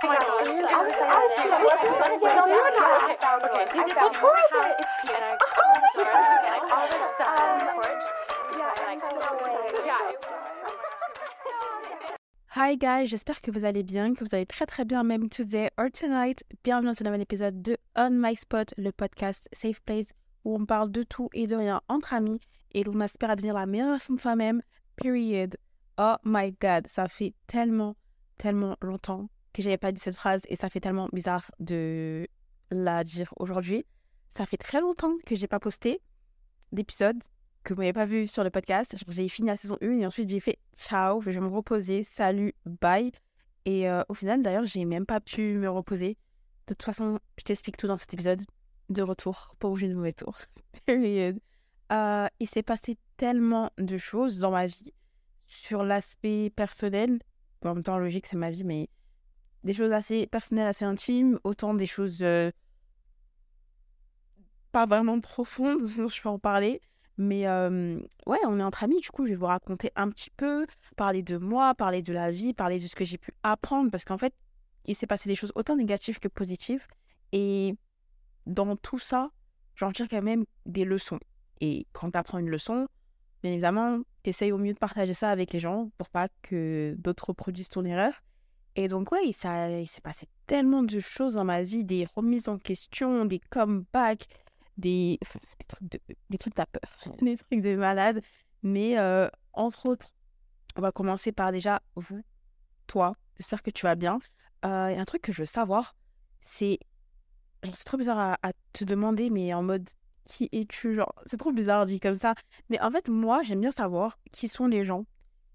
Hi guys, j'espère que vous allez bien, que vous allez très très bien même today or tonight. Bienvenue dans ce nouvel épisode de On My Spot, le podcast Safe Place où on parle de tout et de rien entre amis et où on aspire à devenir la meilleure version de soi-même. Period. Oh my god, ça fait tellement, tellement longtemps que j'avais pas dit cette phrase et ça fait tellement bizarre de la dire aujourd'hui. Ça fait très longtemps que j'ai pas posté d'épisode que vous n'avez pas vu sur le podcast. J'ai fini la saison 1 et ensuite j'ai fait ciao, je vais me reposer, salut, bye. Et euh, au final, d'ailleurs, j'ai même pas pu me reposer. De toute façon, je t'explique tout dans cet épisode de retour pour vous de mauvais tour. euh, il s'est passé tellement de choses dans ma vie sur l'aspect personnel. en même temps, logique, c'est ma vie, mais des choses assez personnelles, assez intimes, autant des choses euh, pas vraiment profondes, sinon je peux en parler. Mais ouais, on est entre amis, du coup, je vais vous raconter un petit peu, parler de moi, parler de la vie, parler de ce que j'ai pu apprendre, parce qu'en fait, il s'est passé des choses autant négatives que positives. Et dans tout ça, j'en tire quand même des leçons. Et quand tu apprends une leçon, bien évidemment, tu essayes au mieux de partager ça avec les gens pour pas que d'autres reproduisent ton erreur. Et donc, ouais, il s'est passé tellement de choses dans ma vie, des remises en question, des comebacks, des, des trucs de, des trucs peur, des trucs de malade. Mais euh, entre autres, on va commencer par déjà vous, toi. J'espère que tu vas bien. Euh, et un truc que je veux savoir, c'est. Genre, c'est trop bizarre à, te demander, mais en mode qui es-tu Genre, c'est trop bizarre dit comme ça. Mais en fait, moi, j'aime bien savoir qui sont les gens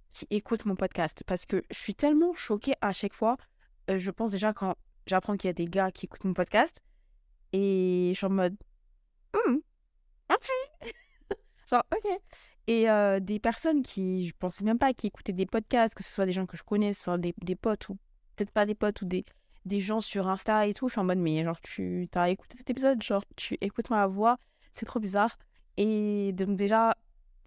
qui écoutent mon podcast. Parce que je suis tellement choquée à chaque fois. Euh, je pense déjà quand j'apprends qu'il y a des gars qui écoutent mon podcast. Et je suis en mode, Mmh. Ok. Genre, ok. Et euh, des personnes qui, je pensais même pas, qui écoutaient des podcasts, que ce soit des gens que je connais, des, des potes, ou peut-être pas des potes, ou des, des gens sur Insta et tout. Je suis en mode, mais genre, tu as écouté cet épisode, genre, tu écoutes ma voix, c'est trop bizarre. Et donc, déjà,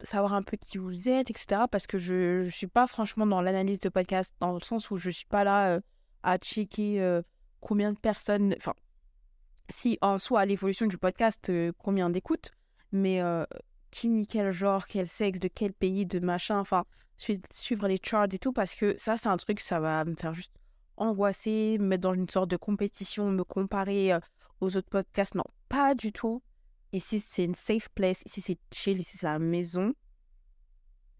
savoir un peu qui vous êtes, etc. Parce que je ne suis pas franchement dans l'analyse de podcast, dans le sens où je suis pas là euh, à checker euh, combien de personnes. Enfin, si en soi l'évolution du podcast, euh, combien d'écoutes, mais qui, quel genre, quel sexe, de quel pays, de machin, enfin, suivre les charts et tout, parce que ça, c'est un truc, ça va me faire juste angoisser, me mettre dans une sorte de compétition, me comparer aux autres podcasts. Non, pas du tout. Ici, c'est une safe place, ici, c'est chill, ici, c'est la maison.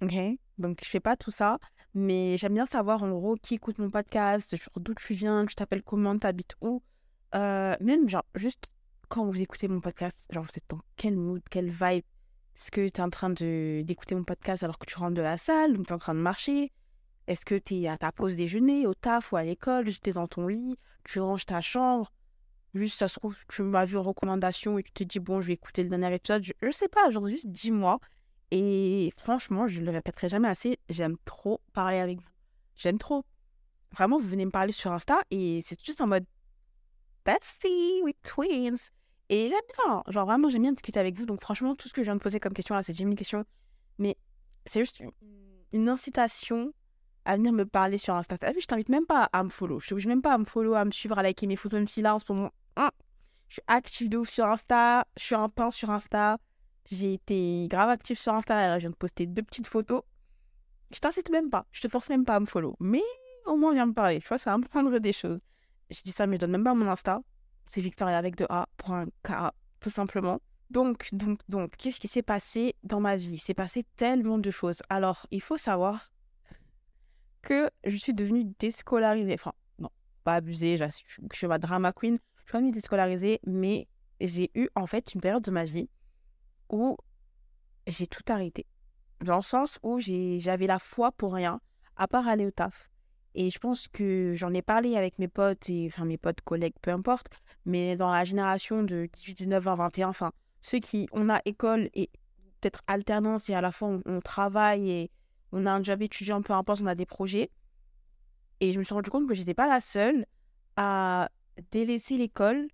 Ok? Donc, je fais pas tout ça, mais j'aime bien savoir en gros qui écoute mon podcast, d'où tu viens, tu t'appelles comment, t'habites où. Euh, même, genre, juste quand vous écoutez mon podcast, genre, vous êtes dans quel mood, quelle vibe? Est-ce que tu es en train d'écouter mon podcast alors que tu rentres de la salle ou tu es en train de marcher? Est-ce que tu es à ta pause déjeuner, au taf ou à l'école tu es dans ton lit, tu ranges ta chambre? Juste, ça se trouve, tu m'as vu en recommandation et tu te dis, bon, je vais écouter le dernier épisode. Je, je sais pas, genre, juste dis-moi. Et franchement, je le répéterai jamais assez, j'aime trop parler avec vous. J'aime trop. Vraiment, vous venez me parler sur Insta et c'est juste en mode, bestie with twins. Et j'aime bien, genre vraiment, j'aime bien discuter avec vous. Donc franchement, tout ce que je viens de poser comme question là, c'est déjà une question. Mais c'est juste une, incitation à venir me parler sur Insta. je t'invite même pas à me follow. Je t'oblige même pas à me follow, à me suivre, à liker mes photos, même si là, en ce moment, je suis active de ouf sur Insta. Je suis un pain sur Insta. J'ai été grave active sur Insta. je viens de poster deux petites photos. Je t'incite même pas. Je te force même pas à me follow. Mais au moins, viens me parler. Tu vois, ça va me prendre des choses je dis ça, mais je donne même pas mon Insta. C'est Victoria avec de A.K, tout simplement. Donc, donc, donc, qu'est-ce qui s'est passé dans ma vie? Il s'est passé tellement de choses. Alors, il faut savoir que je suis devenue déscolarisée. Enfin, non, pas abusée, je suis ma drama queen. Je suis devenue déscolarisée, mais j'ai eu en fait une période de ma vie où j'ai tout arrêté. Dans le sens où j'avais la foi pour rien, à part aller au taf. Et je pense que j'en ai parlé avec mes potes, et, enfin mes potes, collègues, peu importe, mais dans la génération de 18, 19, 20, 21, enfin, ceux qui, on a école et peut-être alternance et à la fois on, travaille et on a un job étudiant, peu importe, on a des projets. Et je me suis rendu compte que j'étais pas la seule à délaisser l'école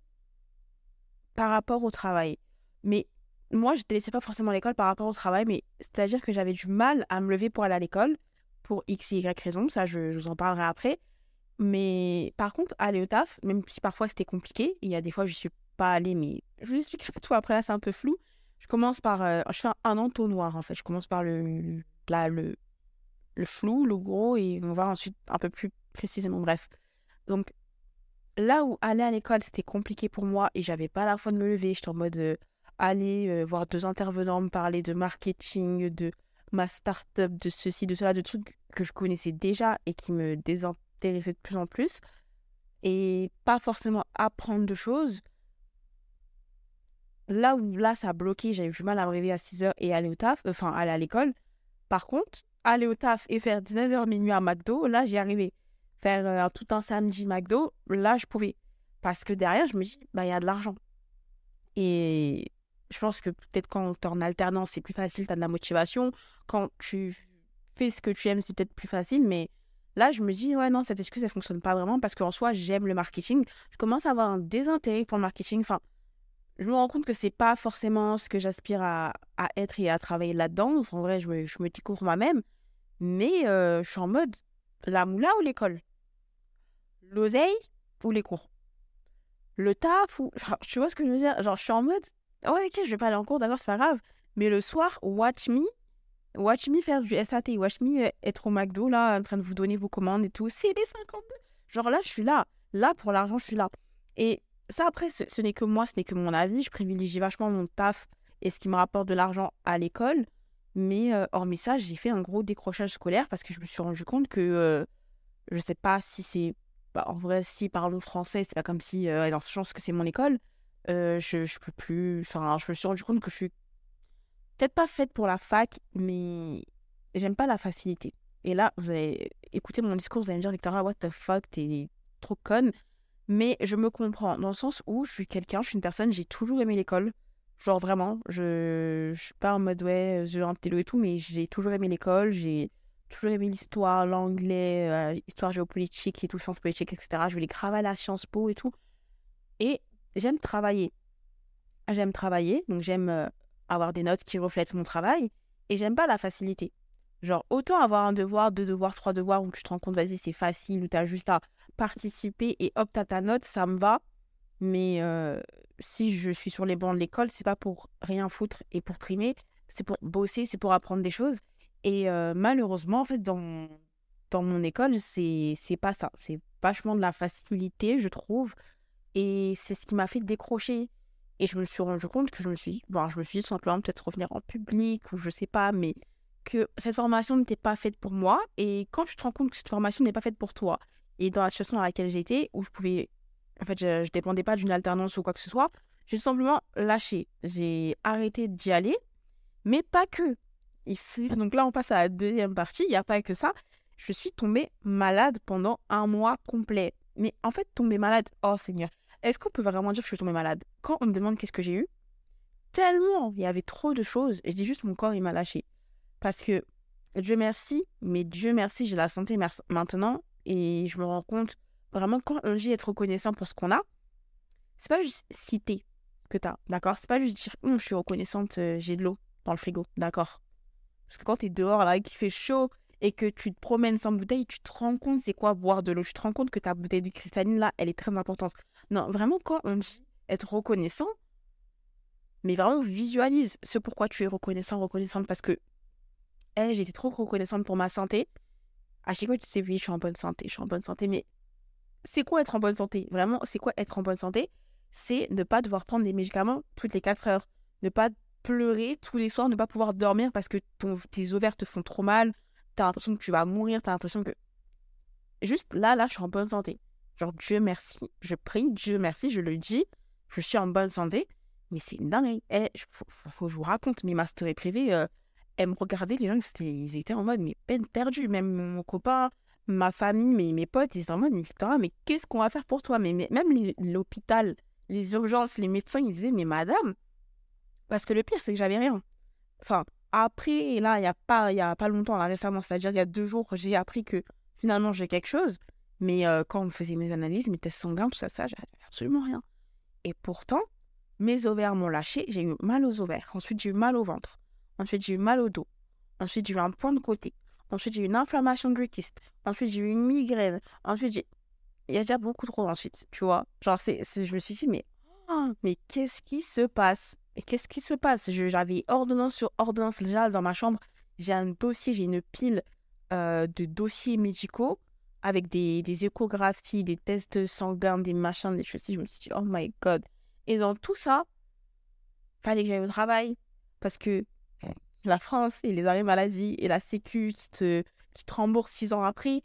par rapport au travail. Mais moi, je délaissais pas forcément l'école par rapport au travail, mais c'est-à-dire que j'avais du mal à me lever pour aller à l'école pour X, Y raison, ça je, vous en parlerai après. Mais par contre, aller au taf, même si parfois c'était compliqué, il y a des fois je suis pas allée, mais je vous expliquerai tout après, là c'est un peu flou. Je commence par. euh, je fais un, un entonnoir en fait. Je commence par le, là, le, le flou, le gros, et on va ensuite un peu plus précisément. Bref. Donc, là où aller à l'école c'était compliqué pour moi et j'avais pas la foi de me lever, j'étais en mode euh, aller euh, voir deux intervenants me parler de marketing, de ma start-up, de ceci, de cela, de trucs que je connaissais déjà et qui me désintéressaient de plus en plus. Et pas forcément apprendre de choses. Là où là ça a bloqué, j'avais du mal à me à 6h et aller au taf, enfin aller à l'école. Par contre, aller au taf et faire 19h minuit à McDo, là j'y arrivais. Faire euh, tout un samedi McDo, là je pouvais. Parce que derrière, je me dis, bah il y a de l'argent. Et je pense que peut-être quand tu es en alternance, c'est plus facile, tu as de la motivation. Quand tu fais ce que tu aimes, c'est peut-être plus facile. Mais là, je me dis, ouais, non, cette excuse, elle fonctionne pas vraiment parce qu'en soi, j'aime le marketing. Je commence à avoir un désintérêt pour le marketing. Enfin, je me rends compte que c'est pas forcément ce que j'aspire à, être et à travailler là-dedans. En vrai, je me, je me découvre moi-même. Mais euh, je suis en mode, la moula ou l'école? L'oseille ou les cours? Le taf ou... Tu vois ce que je veux dire? Genre, je suis en mode, ouais, ok, je vais pas aller en cours, d'accord, c'est pas grave. Mais le soir, watch me, watch me faire du SAT, watch me euh, être au McDo, là, en train de vous donner vos commandes et tout. CB52. Genre là, je suis là. Là, pour l'argent, je suis là. Et ça, après, ce, ce n'est que moi, ce n'est que mon avis. Je privilégie vachement mon taf et ce qui me rapporte de l'argent à l'école. Mais euh, hormis ça, j'ai fait un gros décrochage scolaire parce que je me suis rendu compte que euh, je sais pas si c'est. bah, en vrai, si parlons français, c'est pas comme si, euh, dans ce sens que c'est mon école, je, je peux plus. Enfin, je me suis rendu compte que je suis peut-être pas faite pour la fac, mais j'aime pas la facilité. Et là, vous allez écouter mon discours, vous allez me dire, Victoria, what the fuck, t'es trop conne. Mais je me comprends, dans le sens où je suis quelqu'un, je suis une personne, j'ai toujours aimé l'école. Genre vraiment, je, je suis pas en mode ouais, je un et tout, mais j'ai toujours aimé l'école, j'ai toujours aimé l'histoire, l'anglais, euh, histoire géopolitique et tout, sciences politiques, etc. Je voulais grave aller à Sciences Po et tout. Et j'aime travailler. J'aime travailler, donc j'aime euh, avoir des notes qui reflètent mon travail, et j'aime pas la facilité. Genre, autant avoir un devoir, deux devoirs, trois devoirs où tu te rends compte, vas-y, c'est facile, où tu as juste à participer et hop, t'as ta note, ça me va. Mais si je suis sur les bancs de l'école, c'est pas pour rien foutre et pour trimer, c'est pour bosser, c'est pour apprendre des choses. Et malheureusement, en fait, dans, dans mon école, c'est pas ça. C'est vachement de la facilité, je trouve. Et c'est ce qui m'a fait décrocher. Et je me suis rendu compte que je me suis dit, bon, je me suis dit simplement peut-être revenir en public ou je sais pas, mais que cette formation n'était pas faite pour moi. Et quand tu te rends compte que cette formation n'est pas faite pour toi, et dans la situation dans laquelle j'étais, où je pouvais. En fait, je, je dépendais pas d'une alternance ou quoi que ce soit, j'ai tout simplement lâché. J'ai arrêté d'y aller, mais pas que. Ici, donc là, on passe à la deuxième partie. Il n'y a pas que ça. Je suis tombée malade pendant un mois complet. Mais en fait, tomber malade, oh Seigneur, est-ce qu'on peut vraiment dire que je suis tombée malade? Quand on me demande qu'est-ce que j'ai eu, tellement il y avait trop de choses. Et je dis juste mon corps, il m'a lâché. Parce que Dieu merci, mais Dieu merci, j'ai la santé maintenant. Et je me rends compte, vraiment, quand on dit être reconnaissant pour ce qu'on a, c'est pas juste citer ce que tu as, d'accord? C'est pas juste dire, Hum, je suis reconnaissante, euh, j'ai de l'eau dans le frigo, d'accord? Parce que quand tu es dehors, là, qu'il fait chaud et que tu te promènes sans bouteille, tu te rends compte c'est quoi boire de l'eau? Tu te rends compte que ta bouteille de cristalline, là, elle est très importante. Non, vraiment, quand on dit être reconnaissant, mais vraiment visualise ce pourquoi tu es reconnaissant, reconnaissante, parce que eh, j'étais trop reconnaissante pour ma santé. À chaque fois, tu sais, oui, je suis en bonne santé, je suis en bonne santé, mais c'est quoi être en bonne santé? Vraiment, c'est quoi être en bonne santé? C'est ne pas devoir prendre des médicaments toutes les 4 heures, ne pas pleurer tous les soirs, ne pas pouvoir dormir parce que tes ovaires te font trop mal, t'as l'impression que tu vas mourir, t'as l'impression que... Juste là, là, je suis en bonne santé. Genre, Dieu merci, je prie, Dieu merci, je le dis, je suis en bonne santé, mais c'est dingue. Eh, faut, que je vous raconte, mes ma story privée, euh, elle me regardait, les gens, ils étaient en mode, mais peine perdue. Même mon copain, ma famille, mes, mes potes, ils étaient en mode, mais qu'est-ce qu'on va faire pour toi? Même l'hôpital, les urgences, les médecins, ils disaient, mais madame, parce que le pire, c'est que j'avais rien. Enfin, après, là, il n'y a, pas- a longtemps, là, récemment, c'est-à-dire il y a deux jours, j'ai appris que finalement j'ai quelque chose. Mais euh, quand on faisait mes analyses, mes tests sanguins, tout ça, ça, j'avais absolument rien. Et pourtant, mes ovaires m'ont lâché, j'ai eu mal aux ovaires. Ensuite, j'ai eu mal au ventre. Ensuite, j'ai eu mal au dos. Ensuite, j'ai eu un point de côté. Ensuite, j'ai eu une inflammation du kyste. Ensuite, j'ai eu une migraine. Ensuite, j'ai... il y a déjà beaucoup trop ensuite, tu vois. Genre, c'est, je me suis dit, mais, oh, mais qu'est-ce qui se passe? Qu'est-ce qui se passe? J'avais ordonnance sur ordonnance déjà dans ma chambre. J'ai un dossier, j'ai une pile euh, de dossiers médicaux avec des, des, échographies, des tests sanguins, des machins, des choses. Je me suis dit, oh my god. Et dans tout ça, fallait que j'aille au travail parce que la France et les arrêts maladie et la Sécu qui te, qui te rembourse six ans après,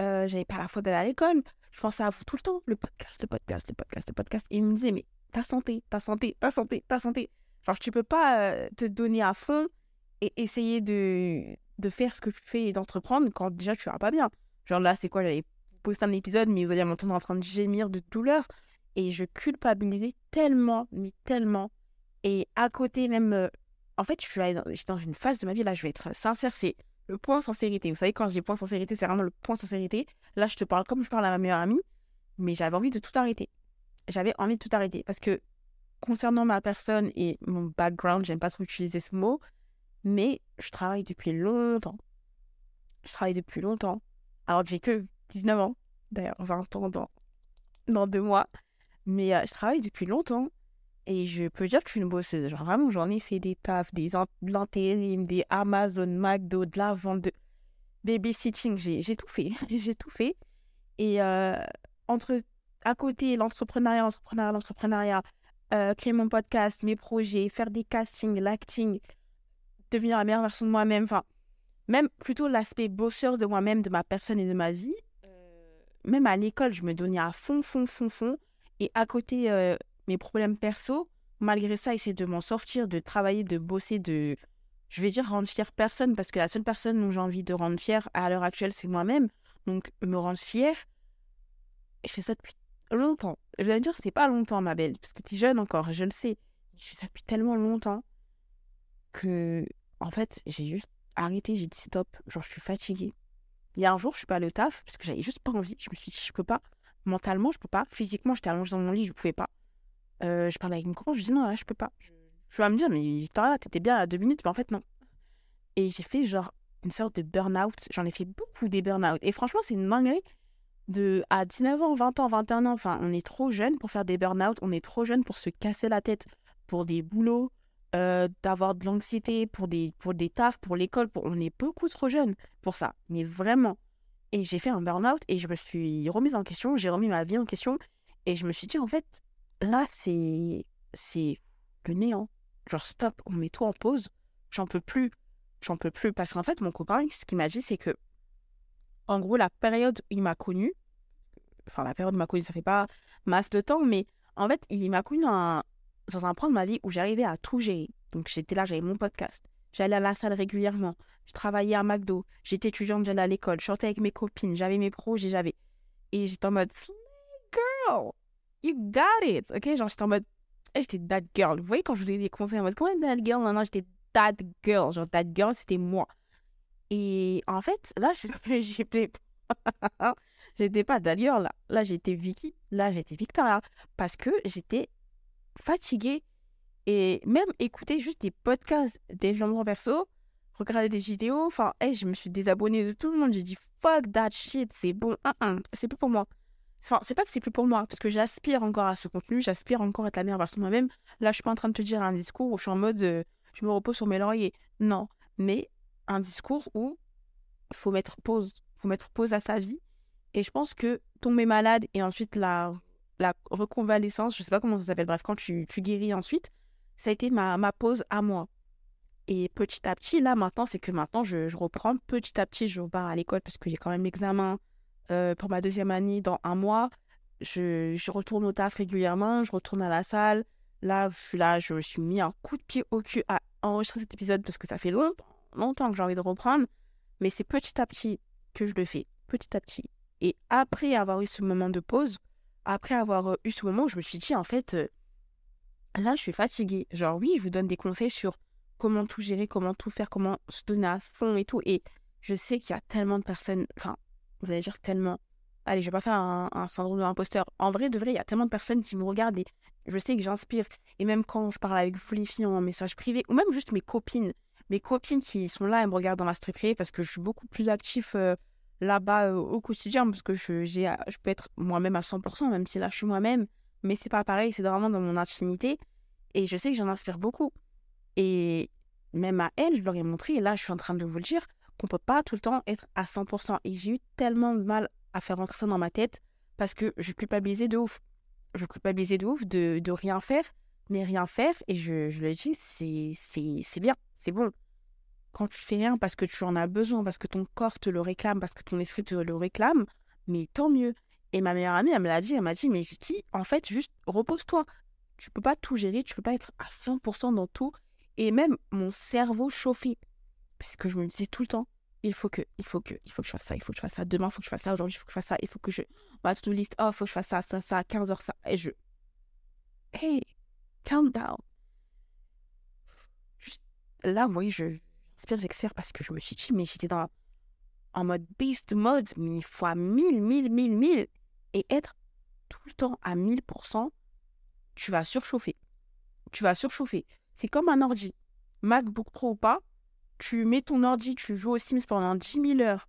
euh, j'avais pas la faute d'aller à l'école. Je pensais à vous tout le temps, le podcast, le podcast, le podcast, le podcast. Et il me disait, mais ta santé, ta santé, ta santé, ta santé. Genre, tu peux pas euh, te donner à fond et essayer de, de faire ce que tu fais et d'entreprendre quand déjà tu vas pas bien. Genre là, c'est quoi J'allais poster un épisode, mais vous allez m'entendre en train de gémir de douleur. Et je culpabilisais tellement, mais tellement. Et à côté, même. En fait, je suis dans, dans une phase de ma vie, là, je vais être sincère, c'est le point sincérité. Vous savez, quand je dis point sincérité, c'est vraiment le point sincérité. Là, je te parle comme je parle à ma meilleure amie, mais j'avais envie de tout arrêter. J'avais envie de tout arrêter parce que concernant ma personne et mon background, j'aime pas trop utiliser ce mot, mais je travaille depuis longtemps. Je travaille depuis longtemps. Alors que j'ai que 19 ans, d'ailleurs 20 ans dans, dans deux mois. Mais euh, je travaille depuis longtemps et je peux dire que je suis une bosseuse. Vraiment, j'en ai fait des tafs, des de l'intérim, des Amazon, McDo, de la vente, de babysitting. J'ai tout fait. j'ai tout fait. Et euh, entre à côté l'entrepreneuriat, l'entrepreneuriat, l'entrepreneuriat, euh, créer mon podcast, mes projets, faire des castings, l'acting, devenir la meilleure version de moi-même, enfin, même plutôt l'aspect bosseur de moi-même, de ma personne et de ma vie. Même à l'école, je me donnais à fond, fond, fond, fond. Et à côté, euh, mes problèmes perso, malgré ça, essayer de m'en sortir, de travailler, de bosser, de, je vais dire, rendre fière personne, parce que la seule personne dont j'ai envie de rendre fière à l'heure actuelle, c'est moi-même. Donc, me rendre fière, je fais ça depuis longtemps. Je vais dire, c'est pas longtemps, ma belle, parce que tu es jeune encore, je le sais. Je fais ça depuis tellement longtemps que, en fait, j'ai juste arrêté, j'ai dit stop, genre, je suis fatiguée. Il y a un jour, je suis pas allée au taf, parce que j'avais juste pas envie. Je me suis dit, je peux pas. Mentalement, je peux pas. Physiquement, j'étais allongée dans mon lit, je pouvais pas. Euh, je parlais avec mon copain, je dis non, là, je peux pas. Je vais me dire, mais Victoria, t'étais bien à deux minutes, mais en fait, non. Et j'ai fait genre une sorte de burn-out. J'en ai fait beaucoup des burn-out. Et franchement, c'est une dinguerie de à 19 ans, 20 ans, 21 ans. Enfin, on est trop jeune pour faire des burn-out. On est trop jeune pour se casser la tête pour des boulots, euh, d'avoir de l'anxiété, pour des, pour des tafs, pour l'école. On est beaucoup trop jeune pour ça. Mais vraiment. Et j'ai fait un burn-out et je me suis remise en question. J'ai remis ma vie en question. Et je me suis dit, en fait, là, c'est, le néant. Genre, stop, on met tout en pause. J'en peux plus. J'en peux plus. Parce qu'en fait, mon copain, ce qu'il m'a dit, c'est que, en gros, la période où il m'a connu, enfin, la période où il m'a connu, ça fait pas masse de temps, mais en fait, il m'a connu dans un, dans un point de ma vie où j'arrivais à tout gérer. Donc, j'étais là, j'avais mon podcast. J'allais à la salle régulièrement. Je travaillais à McDo. J'étais étudiante, j'allais à l'école. Je sortais avec mes copines. J'avais mes projets, j'avais. Et j'étais en mode, girl, you got it. Ok, genre, j'étais en mode, j'étais that girl. Vous voyez, quand je vous donne des conseils en mode, comment that girl? Non, non, j'étais that girl. Genre, that girl, c'était moi. Et en fait, là, j'étais. j'étais pas that là. Là, j'étais Vicky. Là, j'étais Victoria. Parce que j'étais fatiguée. Et même écouter juste des podcasts développement perso, regarder des vidéos. Enfin, hey, je me suis désabonnée de tout le monde. J'ai dit fuck that shit, c'est bon. c'est plus pour moi. Enfin, c'est pas que c'est plus pour moi, parce que j'aspire encore à ce contenu, j'aspire encore à être la meilleure version de moi-même. Là, je suis pas en train de te dire un discours où je suis en mode euh, je me repose sur mes lauriers. Non, mais un discours où faut mettre pause, faut mettre pause à sa vie. Et je pense que tomber malade et ensuite la, la reconvalescence, je sais pas comment ça s'appelle, bref, quand tu, tu guéris ensuite, ça a été ma, ma pause à moi. Et petit à petit, là maintenant, c'est que maintenant, je, je, reprends. Petit à petit, je repars à l'école parce que j'ai quand même l'examen euh, pour ma deuxième année dans un mois. Je, retourne au taf régulièrement, je retourne à la salle. Là, je suis là, je me suis mis un coup de pied au cul à enregistrer cet épisode parce que ça fait longtemps, longtemps que j'ai envie de reprendre. Mais c'est petit à petit que je le fais, petit à petit. Et après avoir eu ce moment de pause, après avoir euh, eu ce moment, je me suis dit, en fait, euh, là, je suis fatiguée. Genre, oui, je vous donne des conseils sur comment tout gérer, comment tout faire, comment se donner à fond et tout. Et je sais qu'il y a tellement de personnes, vous allez dire tellement. Allez, je vais pas faire un, syndrome de. En vrai, de vrai, il y a tellement de personnes qui me regardent et je sais que j'inspire. Et même quand je parle avec vous les filles en message privé, ou même juste mes copines, mes copines qui sont là et me regardent dans ma story privée parce que je suis beaucoup plus active euh, là-bas au quotidien parce que je, je peux être moi-même à 100%, même si là je suis moi-même, mais c'est pas pareil, c'est vraiment dans mon intimité. Et je sais que j'en inspire beaucoup. Et même à elle, je leur ai montré, et là je suis en train de vous le dire, qu'on peut pas tout le temps être à 100%. Et j'ai eu tellement de mal à faire rentrer ça dans ma tête parce que je culpabilisais de ouf. Je culpabilisais de ouf de, de rien faire, mais rien faire. Et je, je le dis, c'est, bien, c'est bon. Quand tu fais rien parce que tu en as besoin, parce que ton corps te le réclame, parce que ton esprit te le réclame, mais tant mieux. Et ma meilleure amie, elle me l'a dit, elle m'a dit, mais Vicky, en fait, juste repose-toi. Tu peux pas tout gérer, tu peux pas être à 100% dans tout. Et même mon cerveau chauffait. Parce que je me disais tout le temps, il faut que, il faut que, il faut que je fasse ça, il faut que je fasse ça, demain, il faut que je fasse ça, aujourd'hui, il faut que je fasse ça, il faut que je, ma to list, oh, il faut que je fasse ça, ça, ça, à 15 heures, ça. Et je, hey, calm down. Juste là, vous voyez, je, j'inspire, j'expire parce que je me suis dit, mais j'étais dans, en mode beast mode, mais fois 1000, 1000, 1000, 1000. Et être tout le temps à 1000%, tu vas surchauffer. Tu vas surchauffer. C'est comme un ordi. MacBook Pro ou pas, tu mets ton ordi, tu joues au Sims pendant 10 000 heures,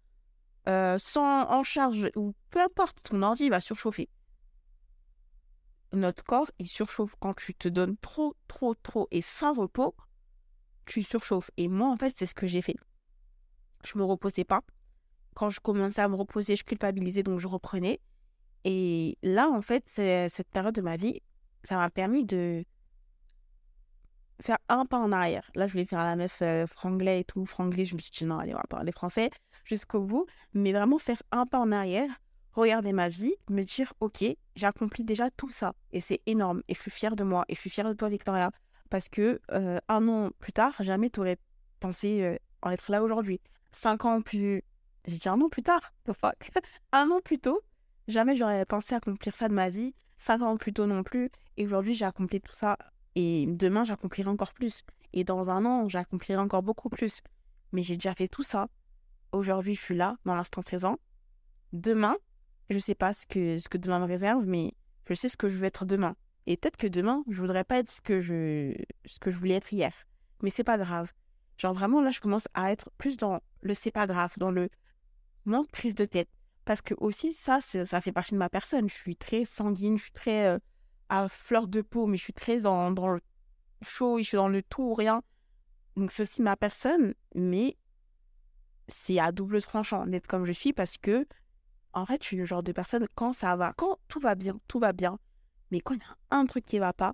euh, sans en charge, ou peu importe, ton ordi va surchauffer. Notre corps, il surchauffe quand tu te donnes trop, trop, trop et sans repos, tu surchauffes. Et moi, en fait, c'est ce que j'ai fait. Je me reposais pas. Quand je commençais à me reposer, je culpabilisais, donc je reprenais. Et là, en fait, cette période de ma vie, ça m'a permis de faire un pas en arrière. Là, je voulais faire la meuf euh, franglais et tout, franglais. Je me suis dit non, allez, on va parler français jusqu'au bout. Mais vraiment faire un pas en arrière, regarder ma vie, me dire ok, j'ai accompli déjà tout ça. Et c'est énorme. Et je suis fière de moi. Et je suis fière de toi, Victoria. Parce que euh, un an plus tard, jamais tu aurais pensé euh, en être là aujourd'hui. Cinq ans plus. J'ai dit un an plus tard. The fuck. un an plus tôt, jamais j'aurais pensé accomplir ça de ma vie. Cinq ans plus tôt non plus. Et aujourd'hui, j'ai accompli tout ça et demain, j'accomplirai encore plus. Et dans un an, j'accomplirai encore beaucoup plus. Mais j'ai déjà fait tout ça. Aujourd'hui, je suis là, dans l'instant présent. Demain, je ne sais pas ce que, ce que demain me réserve, mais je sais ce que je veux être demain. Et peut-être que demain, je voudrais pas être ce que je, ce que je voulais être hier. Mais c'est pas grave. Genre vraiment, là, je commence à être plus dans le c'est pas grave, dans le moins prise de tête. Parce que aussi, ça, ça fait partie de ma personne. Je suis très sanguine, je suis très euh, à fleur de peau, mais je suis très dans, le chaud, je suis dans le tout ou rien. Donc c'est aussi ma personne, mais c'est à double tranchant d'être comme je suis parce que, en fait, je suis le genre de personne, quand ça va, quand tout va bien, tout va bien. Mais quand il y a un truc qui va pas,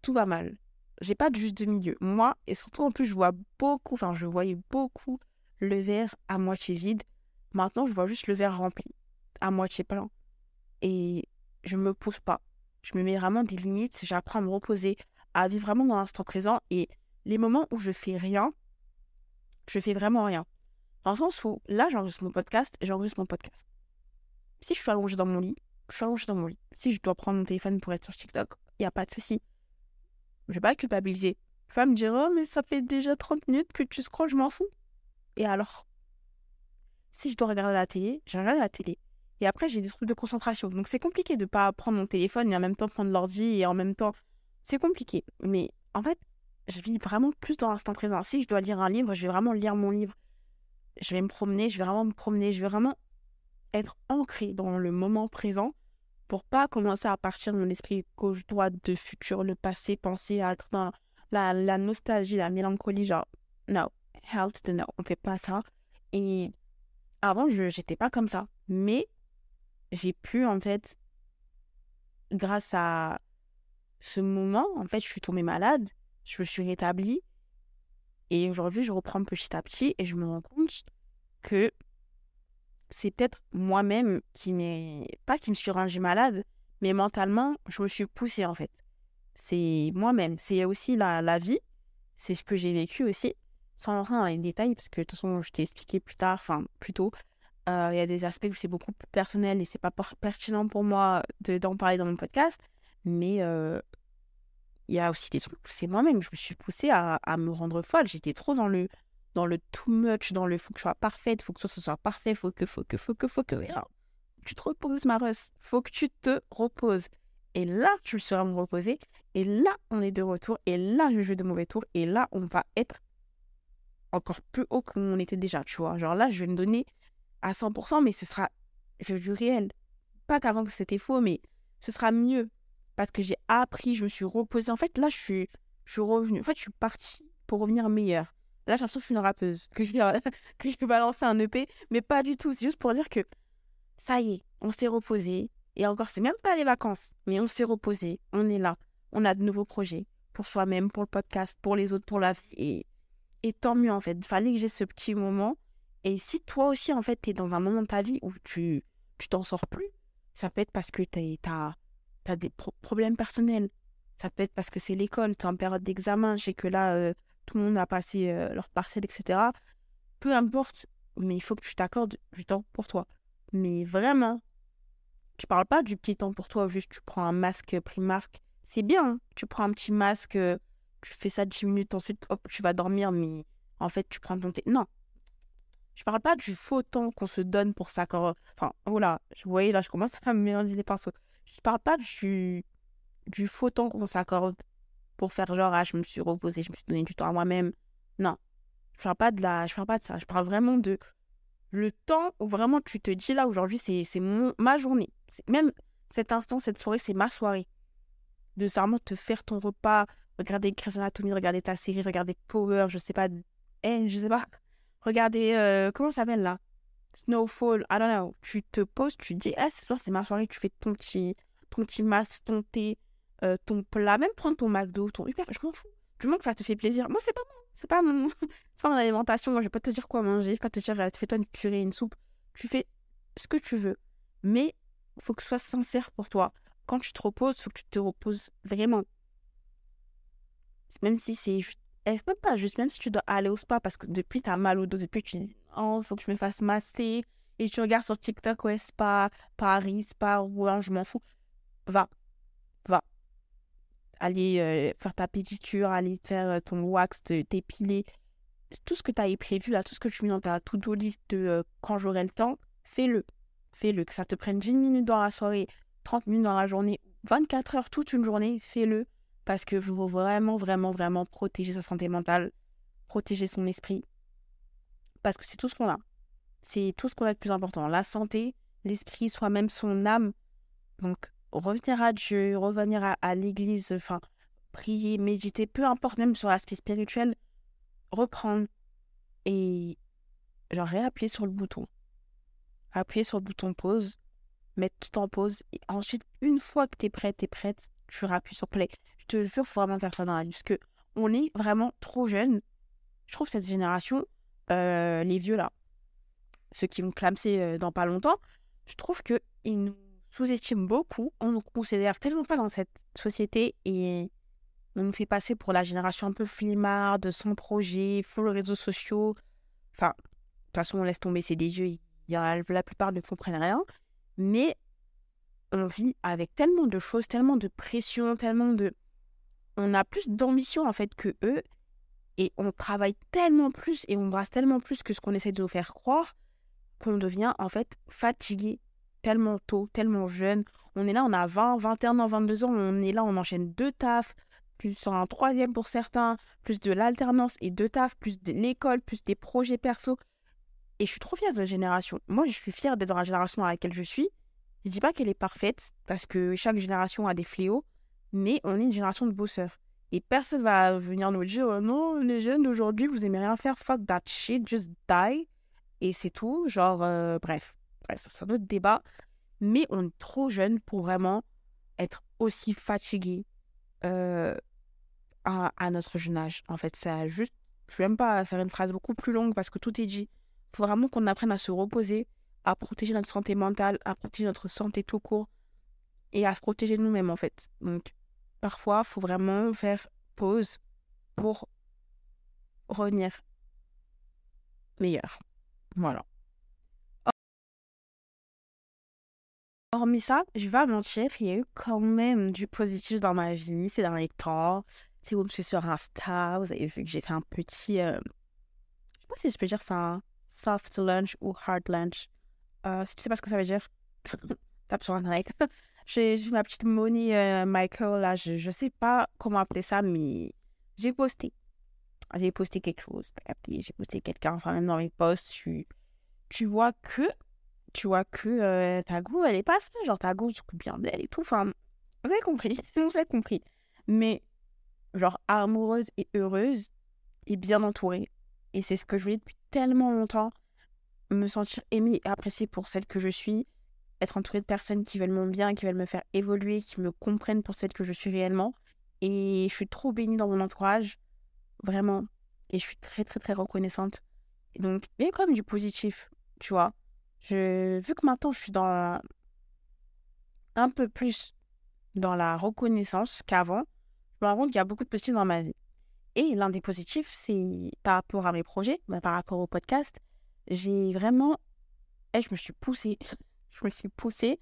tout va mal. J'ai pas de juste de milieu. Moi, et surtout en plus, je vois beaucoup, enfin, je voyais beaucoup le verre à moitié vide. Maintenant, je vois juste le verre rempli, à moitié plein. Et je me pousse pas je me mets vraiment des limites, j'apprends à me reposer, à vivre vraiment dans l'instant présent. Et les moments où je fais rien, je fais vraiment rien. Dans le sens où, là, j'enregistre mon podcast, j'enregistre mon podcast. Si je suis allongée dans mon lit, je suis allongée dans mon lit. Si je dois prendre mon téléphone pour être sur TikTok, il n'y a pas de souci. Je ne vais pas culpabiliser. Je vais me dire, oh, mais ça fait déjà 30 minutes que tu scrolles, je m'en fous. Et alors? Si je dois regarder la télé, je regarde la télé. Et après, j'ai des troubles de concentration. Donc, c'est compliqué de pas prendre mon téléphone et en même temps prendre l'ordi et en même temps. C'est compliqué. Mais en fait, je vis vraiment plus dans l'instant présent. Si je dois lire un livre, je vais vraiment lire mon livre. Je vais me promener, je vais vraiment me promener, je vais vraiment être ancré dans le moment présent pour pas commencer à partir de mon esprit gauche-droite, de futur, le passé, penser à être dans la, la nostalgie, la mélancolie, genre, no, health, no, on fait pas ça. Et avant, je n'étais pas comme ça. Mais j'ai pu, en fait, grâce à ce moment, en fait, je suis tombée malade, je me suis rétablie. Et aujourd'hui, je reprends petit à petit et je me rends compte que c'est peut-être moi-même qui m'ai. Pas qui me suis rangée malade, mais mentalement, je me suis poussée en fait. C'est moi-même. C'est aussi la, la vie. C'est ce que j'ai vécu aussi. Sans rentrer dans les détails, parce que de toute façon, je t'ai expliqué plus tard, enfin, plus tôt, euh, il y a des aspects où c'est beaucoup plus personnel et c'est pas pertinent pour moi d'en parler dans mon podcast. Mais euh, il y a aussi des trucs où c'est moi-même. Je me suis poussée à, me rendre folle. J'étais trop dans le, dans le too much, dans le faut que je sois parfaite, faut que ce soit parfait, faut que, faut que, faut que, faut que. tu te reposes, ma Faut que tu te reposes. Et là, tu seras me reposer. Et là, on est de retour. Et là, je joue de mauvais tours. Et là, on va être encore plus haut qu'on était déjà, tu vois. Genre là, je vais me donner à 100%, mais ce sera du réel. Pas qu'avant que c'était faux, mais ce sera mieux. Parce que j'ai appris, je me suis reposée. En fait, là, je suis, je suis revenue. En fait, je suis partie pour revenir meilleure. Là, j'ai l'impression que je suis une rappeuse, que je, que je vais balancer un EP, mais pas du tout. C'est juste pour dire que ça y est, on s'est reposé. Et encore, c'est même pas les vacances, mais on s'est reposé. On est là. On a de nouveaux projets pour soi-même, pour le podcast, pour les autres, pour la vie. Et, et tant mieux, en fait. Fallait que j'ai ce petit moment. Et si toi aussi, en fait, tu es dans un moment de ta vie où tu tu t'en sors plus, ça peut être parce que tu as, des problèmes personnels. Ça peut être parce que c'est l'école, tu es en période d'examen. Je sais que là, euh, tout le monde a passé euh, leur parcelle, etc. Peu importe, mais il faut que tu t'accordes du temps pour toi. Mais vraiment, tu parles pas du petit temps pour toi, juste tu prends un masque Primark. C'est bien, hein. tu prends un petit masque, tu fais ça 10 minutes, ensuite, hop, tu vas dormir, mais en fait, tu prends ton thé. Non, je parle pas du faux temps qu'on se donne pour s'accorder. Enfin, voilà, vous voyez, là, je commence à mélanger les pinceaux. Je parle pas du, du faux temps qu'on s'accorde pour faire genre, ah, je me suis reposée, je me suis donné du temps à moi-même. Non. Je parle pas de la... je parle pas de ça. Je parle vraiment de le temps où vraiment tu te dis là, aujourd'hui, c'est ma journée. Même cet instant, cette soirée, c'est ma soirée. De vraiment te faire ton repas, regarder Grey's Anatomy, regarder ta série, regarder Power, je sais pas, je sais pas, Regardez, euh, comment ça s'appelle là? Snowfall, I don't know. Tu te poses, tu dis, ah, ce soir, c'est ma soirée, tu fais ton petit, ton petit masque, ton thé, euh, ton plat, même prendre ton McDo, ton Uber, je m'en fous. Du moment que ça te fait plaisir. Moi, c'est pas mon, c'est pas mon, c'est pas mon alimentation. Moi, je vais pas te dire quoi manger, je vais pas te dire, fais-toi une purée, une soupe. Tu fais ce que tu veux. Mais, faut que ce soit sincère pour toi. Quand tu te reposes, faut que tu te reposes vraiment. Même si c'est juste et même pas juste, même si tu dois aller au spa parce que depuis tu as mal au dos, depuis tu dis, oh, faut que je me fasse masser. Et tu regardes sur TikTok, ouais, spa, Paris, spa, Rouen, je m'en fous. Va, va. Allez euh, faire ta pédicure, aller faire euh, ton wax, t'épiler. Tout ce que tu as prévu là, tout ce que tu mets dans ta to-do list de euh, quand j'aurai le temps, fais-le. Fais-le. Que ça te prenne 10 minutes dans la soirée, 30 minutes dans la journée, 24 heures toute une journée, fais-le parce que faut vraiment, vraiment, vraiment protéger sa santé mentale, protéger son esprit, parce que c'est tout ce qu'on a. C'est tout ce qu'on a de plus important. La santé, l'esprit, soi-même, son âme. Donc, revenir à Dieu, revenir à, l'église, enfin, prier, méditer, peu importe, même sur l'aspect spirituel, reprendre et genre réappuyer sur le bouton. Appuyer sur le bouton pause, mettre tout en pause et ensuite, une fois que tu es prête, tu es prête, tu rappuies sur play. Je te jure, faut vraiment faire ça dans la vie. Parce que on est vraiment trop jeunes. Je trouve cette génération, euh, les vieux là, ceux qui vont clamser euh, dans pas longtemps, je trouve qu'ils nous sous-estiment beaucoup. On nous considère tellement pas dans cette société et on nous fait passer pour la génération un peu flimmarde, sans projet, full réseaux sociaux. Enfin, de toute façon, on laisse tomber ses des a, la plupart ne comprennent rien. Mais on vit avec tellement de choses, tellement de pression, tellement de on a plus d'ambition en fait que eux et on travaille tellement plus et on brasse tellement plus que ce qu'on essaie de nous faire croire qu'on devient en fait fatigué tellement tôt, tellement jeune. On est là, on a 20, 21 ans, 22 ans, on est là, on enchaîne deux tafs, plus un troisième pour certains, plus de l'alternance et deux tafs, plus de l'école, plus des projets perso. Et je suis trop fière de la génération. Moi, je suis fière d'être dans la génération dans laquelle je suis. Je dis pas qu'elle est parfaite, parce que chaque génération a des fléaux, mais on est une génération de bosseurs. Et personne va venir nous dire oh non, les jeunes d'aujourd'hui, vous aimez rien faire, fuck that shit, just die. Et c'est tout. Genre, euh, bref. bref, ça c'est un autre débat. Mais on est trop jeune pour vraiment être aussi fatigué euh, à, notre jeune âge. En fait, c'est juste. Je même pas faire une phrase beaucoup plus longue parce que tout est dit. Il faut vraiment qu'on apprenne à se reposer, à protéger notre santé mentale, à protéger notre santé tout court et à se protéger nous-mêmes en fait. Donc, parfois, il faut vraiment faire pause pour revenir meilleur. Voilà. Hormis ça, je vais pas mentir, il y a eu quand même du positif dans ma vie ces derniers temps. Si vous me suivez sur Insta, vous avez vu que j'ai fait un petit. Euh, je sais pas si je peux dire ça, soft lunch ou hard lunch. Euh, si tu sais pas ce que ça veut dire, tape sur Internet. J'ai ma petite Moni euh, Michael, là, je ne sais pas comment appeler ça, mais j'ai posté. J'ai posté quelque chose. J'ai posté quelqu'un, enfin, même dans mes posts, je suis, tu vois que, tu vois que euh, ta go, elle est pas genre ta go, tu bien d'elle et tout. Enfin, vous avez compris, vous avez compris. Mais, genre, amoureuse et heureuse et bien entourée. Et c'est ce que je voulais depuis tellement longtemps. Me sentir aimée et appréciée pour celle que je suis. Être entourée de personnes qui veulent mon bien, qui veulent me faire évoluer, qui me comprennent pour celle que je suis réellement. Et je suis trop bénie dans mon entourage. Vraiment. Et je suis très, très, très reconnaissante. Donc, mais comme du positif, tu vois. Vu que maintenant je suis dans un peu plus dans la reconnaissance qu'avant, je me rends compte qu'il y a beaucoup de positifs dans ma vie. Et l'un des positifs, c'est par rapport à mes projets, bah, par rapport au podcast, j'ai vraiment. Et eh, je me suis poussée. je me suis poussée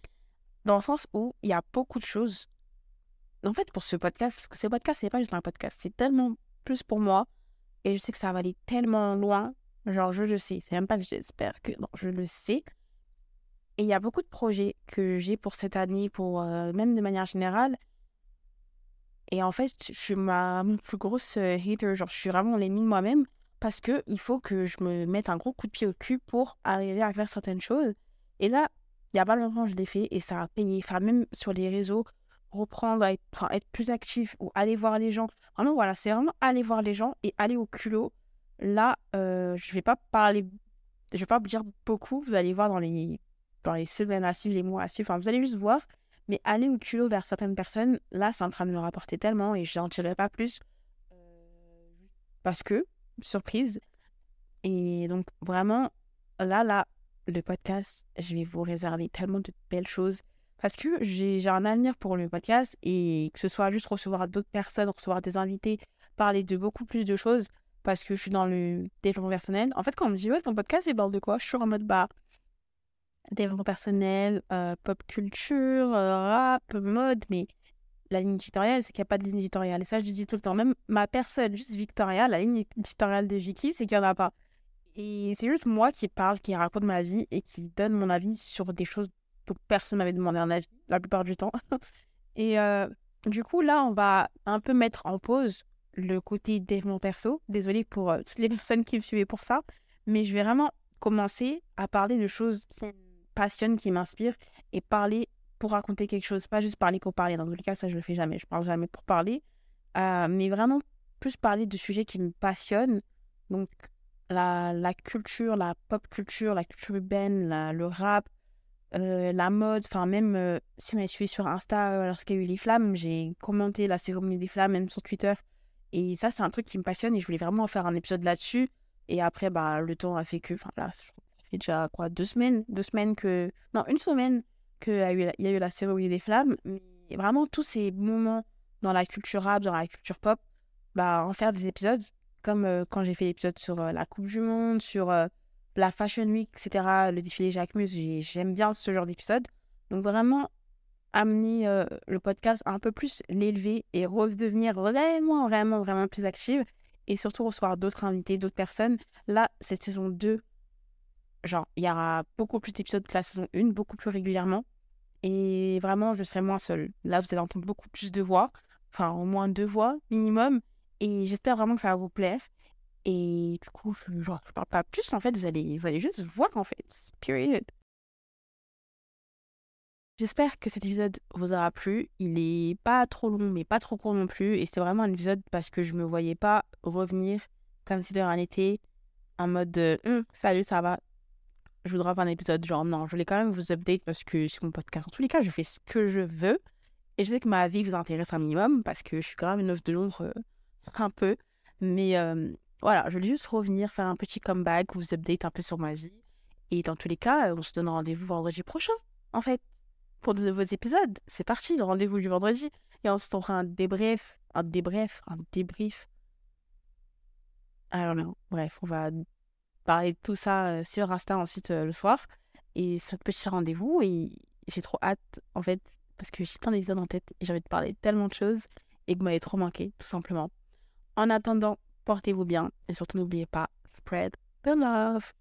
dans le sens où il y a beaucoup de choses. En fait, pour ce podcast, parce que ce podcast, c'est pas juste un podcast, c'est tellement plus pour moi. Et je sais que ça va aller tellement loin. Genre, je le sais. C'est même pas que j'espère que. Non, je le sais. Et il y a beaucoup de projets que j'ai pour cette année, pour euh, même de manière générale. Et en fait, je suis ma mon plus grosse euh, hater. Genre, je suis vraiment l'ennemi de moi-même parce que il faut que je me mette un gros coup de pied au cul pour arriver à faire certaines choses. Et là, il y a pas longtemps, je l'ai fait et ça a payé. Enfin, même sur les réseaux, reprendre, être, enfin, être plus actif ou aller voir les gens. Vraiment, voilà, c'est vraiment aller voir les gens et aller au culot. Là, euh, je vais pas parler, je vais pas dire beaucoup. Vous allez voir dans les, dans les semaines à suivre, les mois à suivre. Enfin, vous allez juste voir. Mais aller au culot vers certaines personnes, là, c'est en train de me rapporter tellement et je n'en tirerai pas plus. Euh, parce que, surprise. Et donc, vraiment, là, là, le podcast, je vais vous réserver tellement de belles choses parce que j'ai un avenir pour le podcast et que ce soit juste recevoir d'autres personnes, recevoir des invités, parler de beaucoup plus de choses parce que je suis dans le développement personnel. En fait, quand on me dit, ouais, ton podcast, il parle de quoi? Je suis en mode, bah, développement personnel, euh, pop culture, euh, rap, mode, mais la ligne éditoriale, c'est qu'il n'y a pas de ligne éditoriale. Et ça, je dis tout le temps. Même ma personne, juste Victoria, la ligne éditoriale de Vicky, c'est qu'il n'y en a pas. Et c'est juste moi qui parle, qui raconte ma vie et qui donne mon avis sur des choses donc personne m'avait demandé un avis la plupart du temps. Et euh, du coup, là, on va un peu mettre en pause le côté développement perso. Désolée pour euh, toutes les personnes qui me suivaient pour ça, mais je vais vraiment commencer à parler de choses qui me passionnent, qui m'inspirent, et parler pour raconter quelque chose, pas juste parler pour parler. Dans tous les cas, ça, je le fais jamais. Je parle jamais pour parler, euh, mais vraiment plus parler de sujets qui me passionnent. Donc, la, culture, la pop culture, la culture urbaine, le rap, euh, la mode, enfin même euh, si vous suivi sur Insta euh, lorsqu'il y a eu les flammes, j'ai commenté la cérémonie des flammes même sur Twitter. Et ça, c'est un truc qui me passionne et je voulais vraiment faire un épisode là-dessus. Et après, bah, le temps a fait que, enfin là, ça fait déjà quoi, deux semaines, deux semaines que, non, une semaine qu'il y, a eu la, la cérémonie des flammes. Mais vraiment, tous ces moments dans la culture rap, dans la culture pop, bah, en faire des épisodes, comme quand j'ai fait l'épisode sur la Coupe du Monde, sur la Fashion Week, etc., le défilé Jacques Mus, j'aime bien ce genre d'épisode. Donc vraiment amener euh, le podcast un peu plus l'élever et redevenir vraiment, vraiment, vraiment plus active et surtout recevoir d'autres invités, d'autres personnes. Là, cette saison 2, genre, il y aura beaucoup plus d'épisodes que la saison 1, beaucoup plus régulièrement. Et vraiment, je serai moins seule. Là, vous allez entendre beaucoup plus de voix, enfin, au moins deux voix minimum. Et j'espère vraiment que ça va vous plaire. Et du coup, je, je parle pas plus, en fait, vous allez, vous allez juste voir, en fait. Period. J'espère que cet épisode vous aura plu. Il est pas trop long, mais pas trop court non plus. Et c'est vraiment un épisode parce que je me voyais pas revenir comme si de rien n'était, en mode de hum, salut, ça va. Je voudrais faire un épisode genre non, je voulais quand même vous update parce que sur mon podcast, en tous les cas, je fais ce que je veux. Et je sais que ma vie vous intéresse un minimum parce que je suis quand même une œuvre de l'ombre euh, un peu. Mais euh, voilà, je voulais juste revenir, faire un petit comeback, vous update un peu sur ma vie. Et dans tous les cas, on se donne rendez-vous vendredi prochain, en fait, pour de nouveaux épisodes. C'est parti, le rendez-vous du vendredi. Et on se fera un débrief, un débrief, un débrief. Alors non, bref, on va parler de tout ça sur Insta ensuite le soir. Et ça petit rendez-vous. Et j'ai trop hâte, en fait, parce que j'ai plein d'épisodes en tête et j'ai envie de parler tellement de choses et que vous m'avez trop manqué, tout simplement. En attendant, portez-vous bien et surtout n'oubliez pas, spread the love.